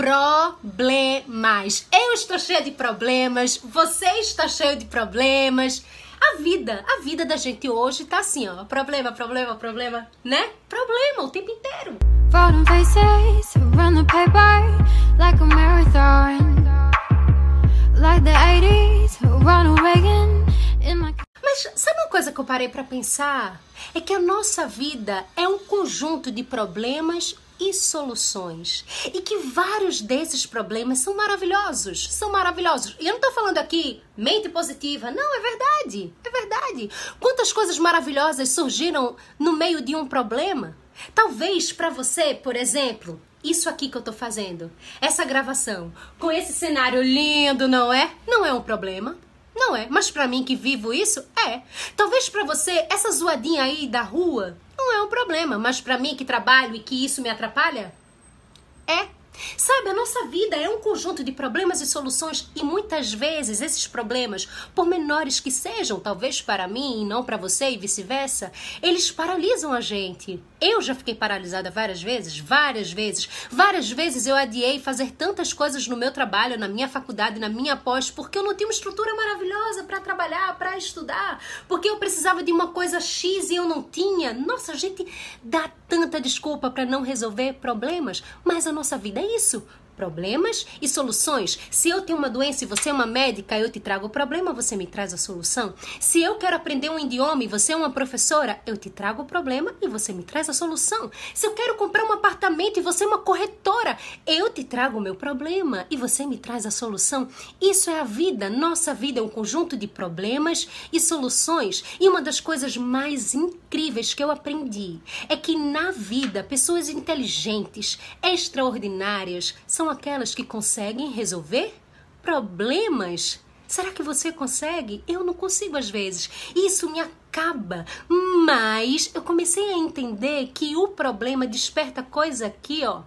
problemas. Eu estou cheia de problemas, você está cheio de problemas. A vida, a vida da gente hoje tá assim, ó. Problema, problema, problema, né? Problema o tempo inteiro. Faces run the paper like a marathon. Eu parei para pensar? É que a nossa vida é um conjunto de problemas e soluções. E que vários desses problemas são maravilhosos. São maravilhosos. E eu não tô falando aqui mente positiva. Não, é verdade. É verdade. Quantas coisas maravilhosas surgiram no meio de um problema? Talvez para você, por exemplo, isso aqui que eu tô fazendo, essa gravação, com esse cenário lindo, não é? Não é um problema. Não é, mas para mim que vivo isso, é. Talvez para você essa zoadinha aí da rua não é um problema, mas para mim que trabalho e que isso me atrapalha, é. Sabe, a nossa vida é um conjunto de problemas e soluções e muitas vezes esses problemas, por menores que sejam, talvez para mim e não para você e vice-versa, eles paralisam a gente. Eu já fiquei paralisada várias vezes, várias vezes. Várias vezes eu adiei fazer tantas coisas no meu trabalho, na minha faculdade, na minha pós, porque eu não tinha uma estrutura maravilhosa para trabalhar, para estudar, porque eu precisava de uma coisa X e eu não tinha. Nossa, a gente dá tanta desculpa para não resolver problemas, mas a nossa vida é isso problemas e soluções. Se eu tenho uma doença e você é uma médica, eu te trago o problema, você me traz a solução. Se eu quero aprender um idioma e você é uma professora, eu te trago o problema e você me traz a solução. Se eu quero comprar um apartamento e você é uma corretora, eu te trago o meu problema e você me traz a solução. Isso é a vida. Nossa vida é um conjunto de problemas e soluções. E uma das coisas mais incríveis que eu aprendi é que na vida, pessoas inteligentes, extraordinárias, são aquelas que conseguem resolver problemas. Será que você consegue? Eu não consigo às vezes. Isso me acaba. Mas eu comecei a entender que o problema desperta coisa aqui, ó,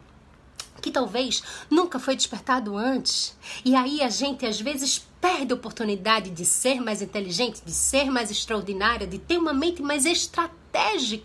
que talvez nunca foi despertado antes. E aí a gente às vezes perde a oportunidade de ser mais inteligente, de ser mais extraordinária, de ter uma mente mais estratégica,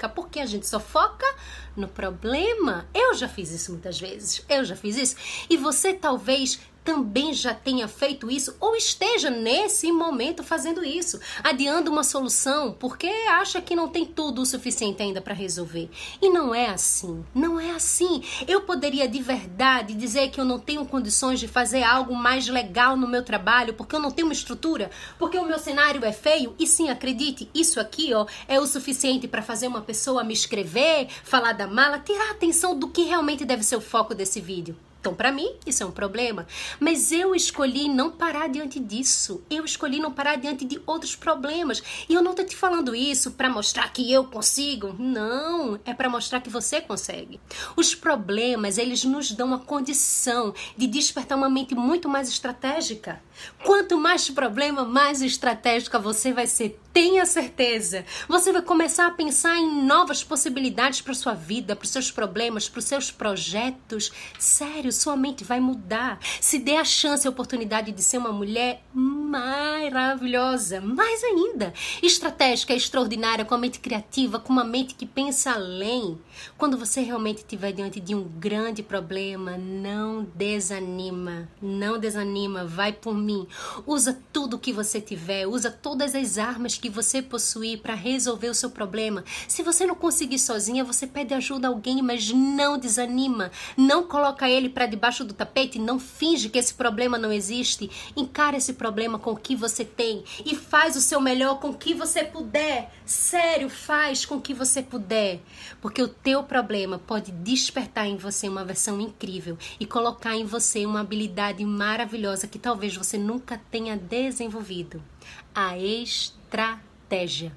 porque a gente só foca no problema. Eu já fiz isso muitas vezes. Eu já fiz isso. E você talvez também já tenha feito isso ou esteja nesse momento fazendo isso, adiando uma solução porque acha que não tem tudo o suficiente ainda para resolver. E não é assim, não é assim. Eu poderia de verdade dizer que eu não tenho condições de fazer algo mais legal no meu trabalho porque eu não tenho uma estrutura, porque o meu cenário é feio. E sim, acredite, isso aqui, ó, é o suficiente para fazer uma pessoa me escrever, falar da mala, tirar a atenção do que realmente deve ser o foco desse vídeo. Então, para mim, isso é um problema. Mas eu escolhi não parar diante disso. Eu escolhi não parar diante de outros problemas. E eu não tô te falando isso para mostrar que eu consigo. Não, é para mostrar que você consegue. Os problemas, eles nos dão a condição de despertar uma mente muito mais estratégica. Quanto mais problema, mais estratégica você vai ser. Tenha certeza. Você vai começar a pensar em novas possibilidades para sua vida, para os seus problemas, para os seus projetos. Sério, sua mente vai mudar. Se dê a chance, a oportunidade de ser uma mulher maravilhosa, mais ainda, estratégica, extraordinária, com a mente criativa, com uma mente que pensa além. Quando você realmente estiver diante de um grande problema, não desanima, não desanima, vai por mim. Usa tudo que você tiver, usa todas as armas que você possuir para resolver o seu problema. Se você não conseguir sozinha, você pede ajuda a alguém, mas não desanima, não coloca ele para debaixo do tapete, não finge que esse problema não existe. Encara esse problema com o que você tem e faz o seu melhor com o que você puder. Sério, faz com o que você puder, porque o teu problema pode despertar em você uma versão incrível e colocar em você uma habilidade maravilhosa que talvez você nunca tenha desenvolvido. A estratégia.